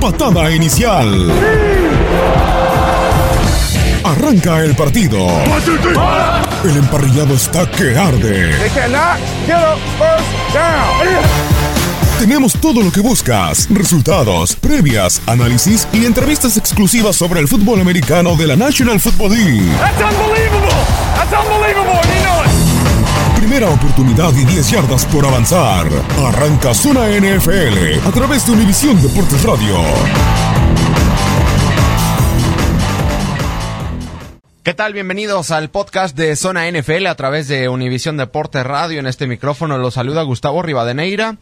Patada inicial. Arranca el partido. El emparrillado está que arde. Tenemos todo lo que buscas: resultados, previas, análisis y entrevistas exclusivas sobre el fútbol americano de la National Football League. Primera oportunidad y 10 yardas por avanzar. Arranca Zona NFL a través de Univisión Deportes Radio. ¿Qué tal? Bienvenidos al podcast de Zona NFL a través de Univisión Deportes Radio. En este micrófono los saluda Gustavo Rivadeneira.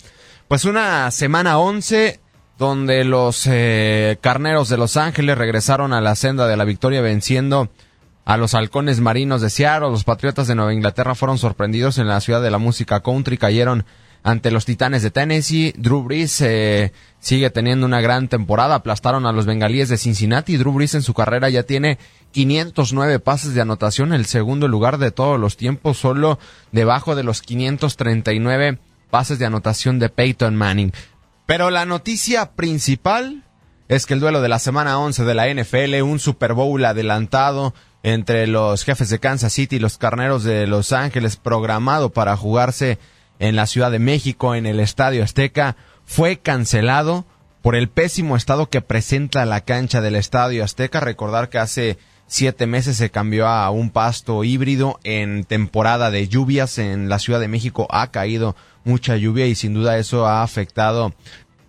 Pues una semana 11 donde los eh, carneros de Los Ángeles regresaron a la senda de la victoria venciendo a los halcones marinos de Seattle. Los patriotas de Nueva Inglaterra fueron sorprendidos en la ciudad de la música country, cayeron ante los titanes de Tennessee. Drew Brees eh, sigue teniendo una gran temporada, aplastaron a los bengalíes de Cincinnati. Drew Brees en su carrera ya tiene 509 pases de anotación, el segundo lugar de todos los tiempos, solo debajo de los 539 pases de anotación de Peyton Manning. Pero la noticia principal es que el duelo de la semana 11 de la NFL, un Super Bowl adelantado entre los jefes de Kansas City y los carneros de Los Ángeles, programado para jugarse en la Ciudad de México, en el Estadio Azteca, fue cancelado por el pésimo estado que presenta la cancha del Estadio Azteca. Recordar que hace siete meses se cambió a un pasto híbrido en temporada de lluvias. En la Ciudad de México ha caído mucha lluvia y sin duda eso ha afectado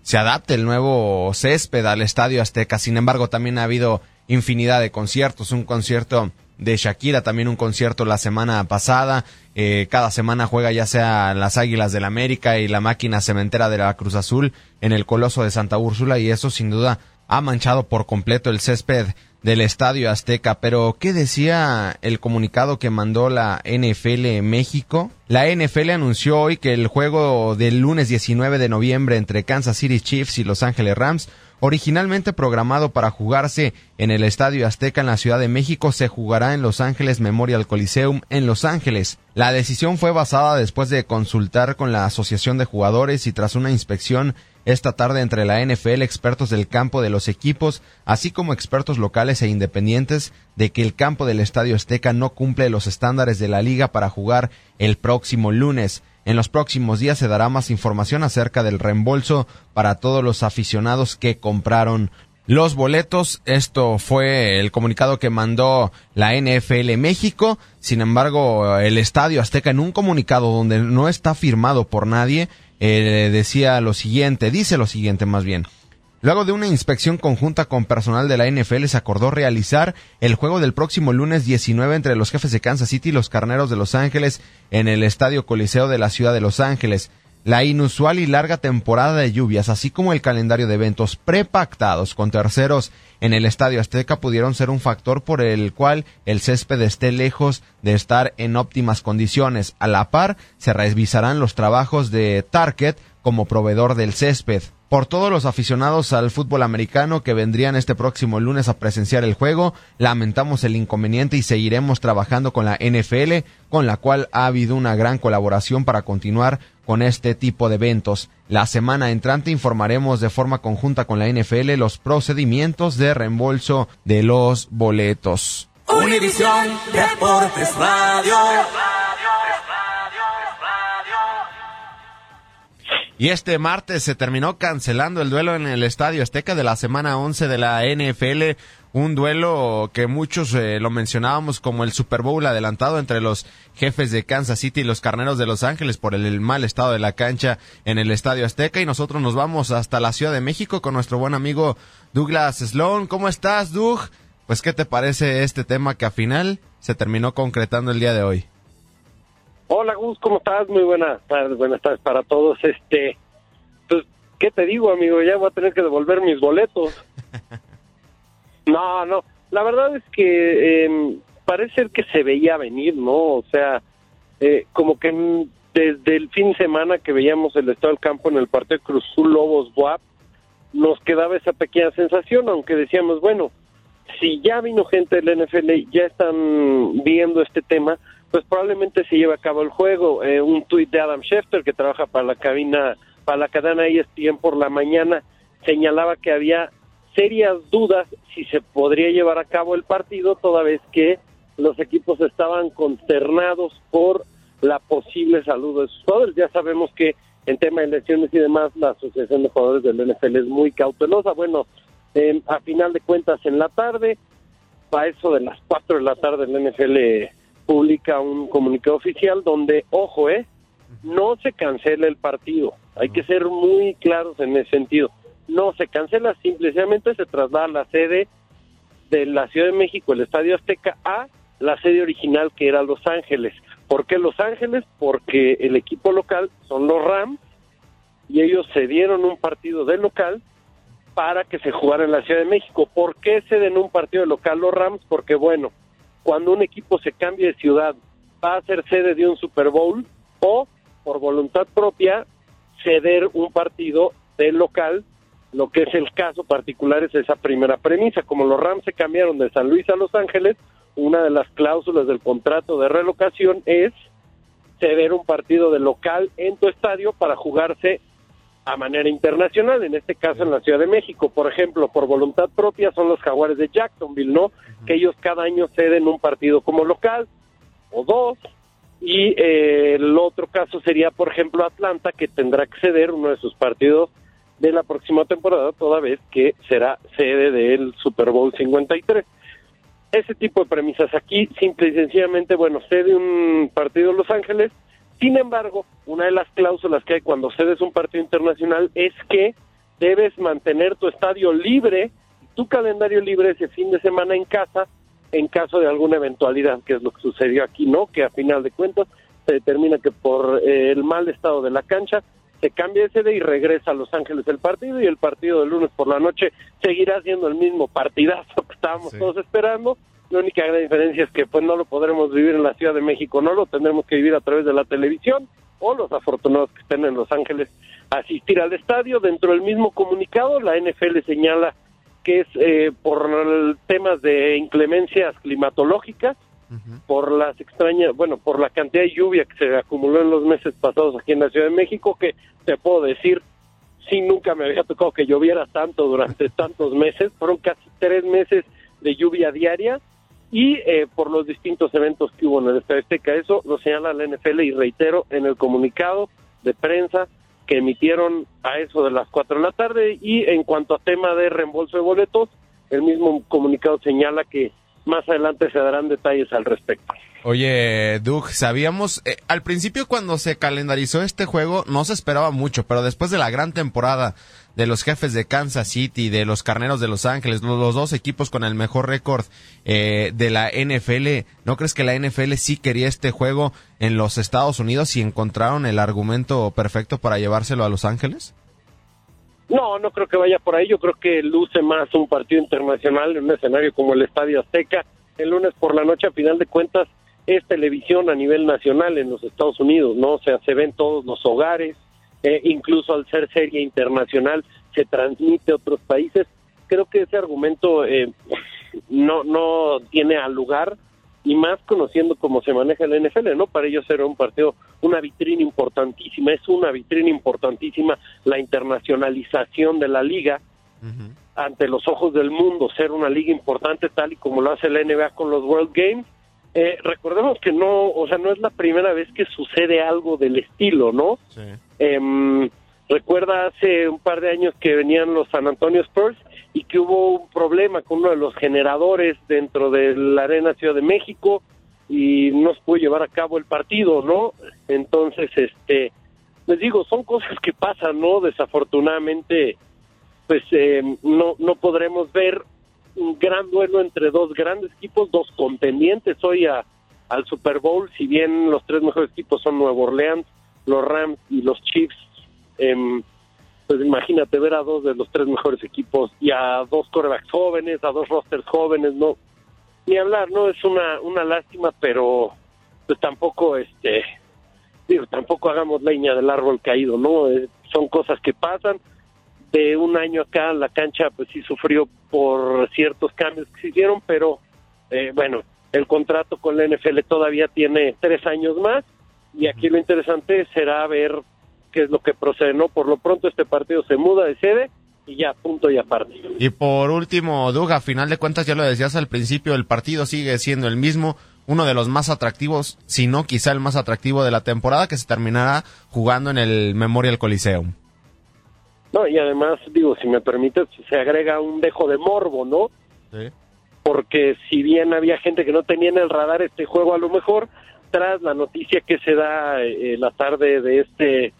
se adapte el nuevo césped al Estadio Azteca. Sin embargo, también ha habido infinidad de conciertos, un concierto de Shakira, también un concierto la semana pasada. Eh, cada semana juega ya sea las Águilas del América y la máquina cementera de la Cruz Azul en el Coloso de Santa Úrsula y eso sin duda ha manchado por completo el césped del Estadio Azteca. Pero, ¿qué decía el comunicado que mandó la NFL México? La NFL anunció hoy que el juego del lunes 19 de noviembre entre Kansas City Chiefs y Los Ángeles Rams Originalmente programado para jugarse en el Estadio Azteca en la Ciudad de México, se jugará en Los Ángeles Memorial Coliseum en Los Ángeles. La decisión fue basada después de consultar con la Asociación de Jugadores y tras una inspección esta tarde entre la NFL, expertos del campo de los equipos, así como expertos locales e independientes, de que el campo del Estadio Azteca no cumple los estándares de la liga para jugar el próximo lunes. En los próximos días se dará más información acerca del reembolso para todos los aficionados que compraron los boletos. Esto fue el comunicado que mandó la NFL México. Sin embargo, el Estadio Azteca en un comunicado donde no está firmado por nadie, eh, decía lo siguiente, dice lo siguiente más bien. Luego de una inspección conjunta con personal de la NFL se acordó realizar el juego del próximo lunes 19 entre los jefes de Kansas City y los Carneros de Los Ángeles en el Estadio Coliseo de la ciudad de Los Ángeles. La inusual y larga temporada de lluvias, así como el calendario de eventos prepactados con terceros en el Estadio Azteca pudieron ser un factor por el cual el césped esté lejos de estar en óptimas condiciones. A la par, se revisarán los trabajos de Target como proveedor del césped por todos los aficionados al fútbol americano que vendrían este próximo lunes a presenciar el juego. Lamentamos el inconveniente y seguiremos trabajando con la NFL, con la cual ha habido una gran colaboración para continuar con este tipo de eventos. La semana entrante informaremos de forma conjunta con la NFL los procedimientos de reembolso de los boletos. Univisión Deportes Radio. Y este martes se terminó cancelando el duelo en el Estadio Azteca de la semana 11 de la NFL, un duelo que muchos eh, lo mencionábamos como el Super Bowl adelantado entre los jefes de Kansas City y los Carneros de Los Ángeles por el, mal estado de la cancha en el Estadio Azteca y nosotros nos vamos hasta la Ciudad de México con nuestro buen amigo Douglas Sloan. ¿Cómo estás, Doug? Pues, ¿qué te parece este tema que al final se terminó concretando el día de hoy? Hola Gus, ¿cómo estás? Muy buenas tardes, buenas tardes para todos. Este, pues, ¿qué te digo, amigo? Ya voy a tener que devolver mis boletos. No, no, la verdad es que eh, parece que se veía venir, ¿no? O sea, eh, como que desde el fin de semana que veíamos el estado del campo en el partido Cruzul Lobos Boab, nos quedaba esa pequeña sensación, aunque decíamos, bueno, si ya vino gente del NFL, ya están viendo este tema, pues probablemente se lleve a cabo el juego. Eh, un tuit de Adam Schefter, que trabaja para la cabina, para la cadena ESPN por la mañana, señalaba que había serias dudas si se podría llevar a cabo el partido, toda vez que los equipos estaban consternados por la posible salud de sus jugadores. Ya sabemos que en tema de lesiones y demás, la Asociación de Jugadores del NFL es muy cautelosa. Bueno, a final de cuentas, en la tarde, a eso de las 4 de la tarde, el NFL publica un comunicado oficial donde, ojo, eh, no se cancela el partido. Hay que ser muy claros en ese sentido. No se cancela, simplemente se traslada la sede de la Ciudad de México, el Estadio Azteca, a la sede original que era Los Ángeles. ¿Por qué Los Ángeles? Porque el equipo local son los Rams y ellos cedieron un partido de local para que se jugara en la Ciudad de México. ¿Por qué ceden un partido de local los Rams? Porque bueno, cuando un equipo se cambia de ciudad, va a ser sede de un Super Bowl o por voluntad propia ceder un partido del local. Lo que es el caso particular es esa primera premisa. Como los Rams se cambiaron de San Luis a Los Ángeles, una de las cláusulas del contrato de relocación es ceder un partido de local en tu estadio para jugarse a manera internacional, en este caso en la Ciudad de México, por ejemplo, por voluntad propia son los Jaguares de Jacksonville, ¿no? Que ellos cada año ceden un partido como local o dos, y eh, el otro caso sería, por ejemplo, Atlanta, que tendrá que ceder uno de sus partidos de la próxima temporada, toda vez que será sede del Super Bowl 53. Ese tipo de premisas aquí, simple y sencillamente, bueno, cede un partido Los Ángeles, sin embargo, una de las cláusulas que hay cuando cedes un partido internacional es que debes mantener tu estadio libre, tu calendario libre ese fin de semana en casa, en caso de alguna eventualidad, que es lo que sucedió aquí, ¿no? Que a final de cuentas se determina que por eh, el mal estado de la cancha se cambia de sede y regresa a Los Ángeles el partido y el partido del lunes por la noche seguirá siendo el mismo partidazo que estábamos todos esperando la única gran diferencia es que pues no lo podremos vivir en la Ciudad de México, no lo tendremos que vivir a través de la televisión o los afortunados que estén en Los Ángeles asistir al estadio. Dentro del mismo comunicado, la NFL señala que es eh, por temas de inclemencias climatológicas, por las extrañas, bueno, por la cantidad de lluvia que se acumuló en los meses pasados aquí en la Ciudad de México, que te puedo decir, sí, nunca me había tocado que lloviera tanto durante tantos meses, fueron casi tres meses de lluvia diaria y eh, por los distintos eventos que hubo en el Estadio. Eso lo señala la NFL y reitero en el comunicado de prensa que emitieron a eso de las 4 de la tarde y en cuanto a tema de reembolso de boletos, el mismo comunicado señala que más adelante se darán detalles al respecto. Oye, Doug, sabíamos, eh, al principio cuando se calendarizó este juego no se esperaba mucho, pero después de la gran temporada de los jefes de Kansas City, de los Carneros de Los Ángeles, los, dos equipos con el mejor récord eh, de la NFL, ¿no crees que la NFL sí quería este juego en los Estados Unidos y encontraron el argumento perfecto para llevárselo a Los Ángeles? No, no creo que vaya por ahí. Yo creo que luce más un partido internacional en un escenario como el Estadio Azteca. El lunes por la noche, a final de cuentas, es televisión a nivel nacional en los Estados Unidos, ¿no? O sea, se ven todos los hogares, eh, incluso al ser serie internacional se transmite a otros países. Creo que ese argumento eh, no, no tiene al lugar y más conociendo cómo se maneja el NFL, ¿no? Para ellos era un partido, una vitrina importantísima, es una vitrina importantísima la internacionalización de la liga ante los ojos del mundo, ser una liga importante tal y como lo hace la NBA con los World Games eh, recordemos que no, o sea, no es la primera vez que sucede algo del estilo, ¿no? Em, recuerda hace un par de años que venían los San Antonio Spurs y que hubo un problema con uno de los generadores dentro de la Arena Ciudad de México y no se pudo llevar a cabo el partido, ¿no? Entonces, este, les digo, son cosas que pasan, ¿no? Desafortunadamente, pues eh, no, no podremos ver un gran duelo entre dos grandes equipos, dos contendientes hoy a, al Super Bowl, si bien los tres mejores equipos son Nuevo Orleans, los Rams y los Chiefs, em, pues imagínate ver a dos de los tres mejores equipos y a dos corebacks jóvenes, a dos rosters jóvenes, no, ni hablar, no es una, una lástima, pero pues tampoco, este, digo, tampoco hagamos leña del árbol caído, ¿no? Eh, son cosas que pasan, de un año acá la cancha pues sí sufrió por ciertos cambios que se hicieron, pero eh, bueno, el contrato con la NFL todavía tiene tres años más y aquí lo interesante será ver qué es lo que procede, ¿no? Por lo pronto este partido se muda de sede y ya, punto y aparte. Y por último, Duga, a final de cuentas ya lo decías al principio, el partido sigue siendo el mismo, uno de los más atractivos, si no quizá el más atractivo de la temporada que se terminará jugando en el Memorial Coliseum. No, y además, digo, si me permites, se agrega un dejo de morbo, ¿no? Sí. Porque si bien había gente que no tenía en el radar este juego, a lo mejor, tras la noticia que se da eh, la tarde de este,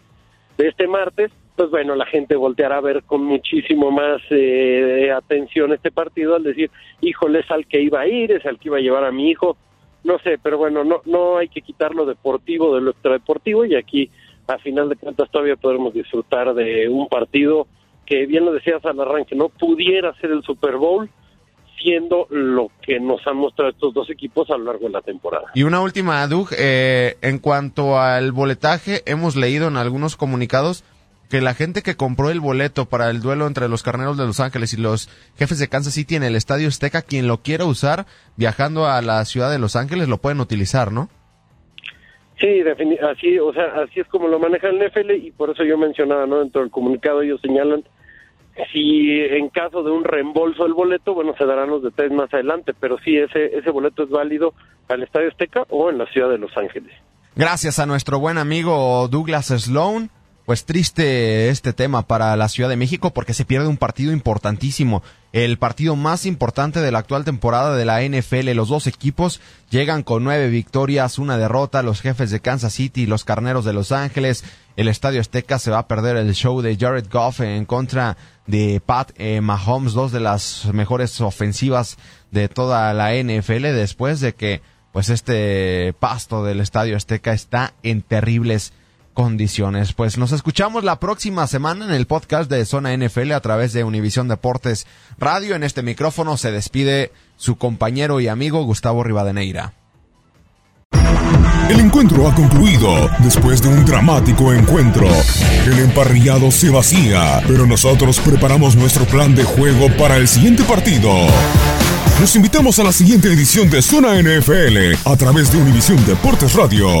de este martes, pues bueno, la gente volteará a ver con muchísimo más eh, atención este partido al decir, híjole, es al que iba a ir, es al que iba a llevar a mi hijo, no sé, pero bueno, no, no hay que quitar lo deportivo de lo extradeportivo y aquí a final de cuentas todavía podremos disfrutar de un partido que bien lo decías al arranque, no pudiera ser el Super Bowl siendo lo que nos han mostrado estos dos equipos a lo largo de la temporada. Y una última, Doug, eh, en cuanto al boletaje, hemos leído en algunos comunicados que la gente que compró el boleto para el duelo entre los Carneros de Los Ángeles y los Jefes de Kansas City en el Estadio Azteca, quien lo quiera usar viajando a la ciudad de Los Ángeles lo pueden utilizar, ¿no? Sí, así, o sea, así es como lo maneja el NFL y por eso yo mencionaba, ¿no? Dentro del comunicado ellos señalan si en caso de un reembolso del boleto, bueno, se darán los detalles más adelante, pero sí, ese, ese boleto es válido al Estadio Azteca o en la ciudad de Los Ángeles. Gracias a nuestro buen amigo Douglas Sloan pues triste este tema para la Ciudad de México porque se pierde un partido importantísimo, el partido más importante de la actual temporada de la NFL. Los dos equipos llegan con nueve victorias, una derrota, los jefes de Kansas City, los carneros de Los Ángeles. El Estadio Azteca se va a perder el show de Jared Goff en contra de Pat eh, Mahomes, dos de las mejores ofensivas de toda la NFL después de que pues este pasto del Estadio Azteca está en terribles condiciones. Pues nos escuchamos la próxima semana en el podcast de Zona NFL a través de Univisión Deportes Radio. En este micrófono se despide su compañero y amigo Gustavo Rivadeneira. El encuentro ha concluido después de un dramático encuentro. El emparrillado se vacía, pero nosotros preparamos nuestro plan de juego para el siguiente partido. Los invitamos a la siguiente edición de Zona NFL a través de Univisión Deportes Radio.